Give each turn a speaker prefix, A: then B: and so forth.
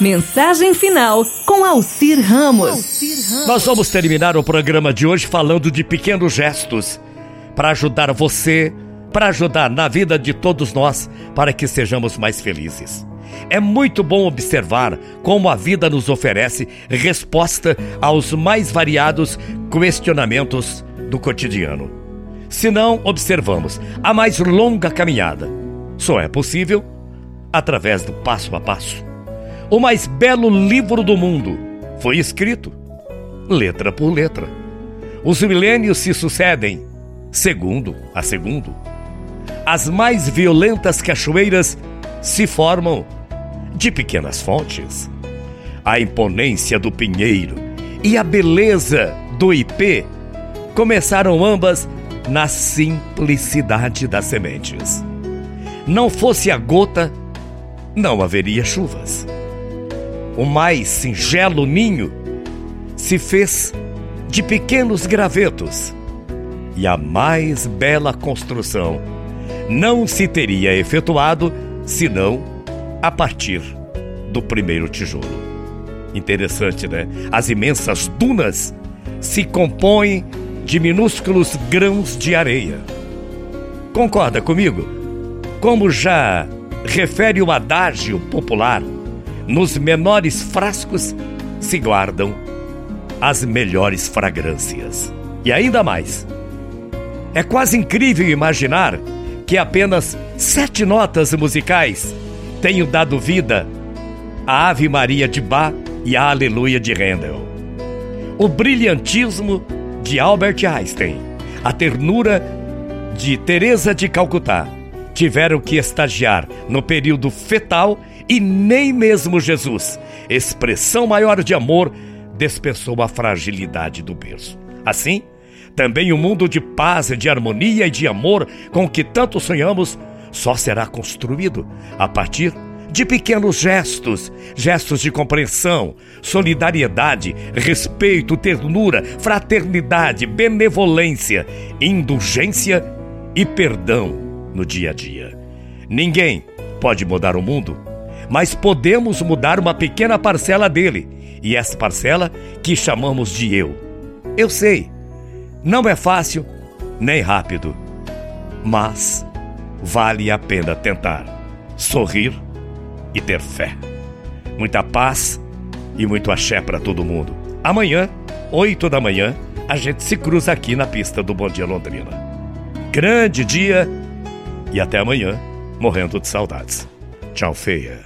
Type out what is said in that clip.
A: Mensagem final com Alcir Ramos.
B: Nós vamos terminar o programa de hoje falando de pequenos gestos para ajudar você, para ajudar na vida de todos nós, para que sejamos mais felizes. É muito bom observar como a vida nos oferece resposta aos mais variados questionamentos do cotidiano. Se não observamos a mais longa caminhada, só é possível através do passo a passo. O mais belo livro do mundo foi escrito, letra por letra. Os milênios se sucedem, segundo a segundo. As mais violentas cachoeiras se formam de pequenas fontes. A imponência do pinheiro e a beleza do ipê começaram ambas na simplicidade das sementes. Não fosse a gota, não haveria chuvas o mais singelo ninho se fez de pequenos gravetos, e a mais bela construção não se teria efetuado senão a partir do primeiro tijolo. Interessante, né? As imensas dunas se compõem de minúsculos grãos de areia. Concorda comigo? Como já refere o adágio popular, nos menores frascos se guardam as melhores fragrâncias. E ainda mais, é quase incrível imaginar que apenas sete notas musicais tenham dado vida à Ave Maria de Bach e à Aleluia de Handel. O brilhantismo de Albert Einstein, a ternura de Teresa de Calcutá tiveram que estagiar no período fetal e nem mesmo Jesus, expressão maior de amor, dispensou a fragilidade do berço. Assim, também o mundo de paz, de harmonia e de amor com que tanto sonhamos só será construído a partir de pequenos gestos, gestos de compreensão, solidariedade, respeito, ternura, fraternidade, benevolência, indulgência e perdão no dia a dia. Ninguém pode mudar o mundo mas podemos mudar uma pequena parcela dele, e essa parcela que chamamos de eu. Eu sei, não é fácil nem rápido, mas vale a pena tentar, sorrir e ter fé. Muita paz e muito axé para todo mundo. Amanhã, 8 da manhã, a gente se cruza aqui na pista do Bom Dia Londrina. Grande dia e até amanhã, morrendo de saudades. Tchau, feia.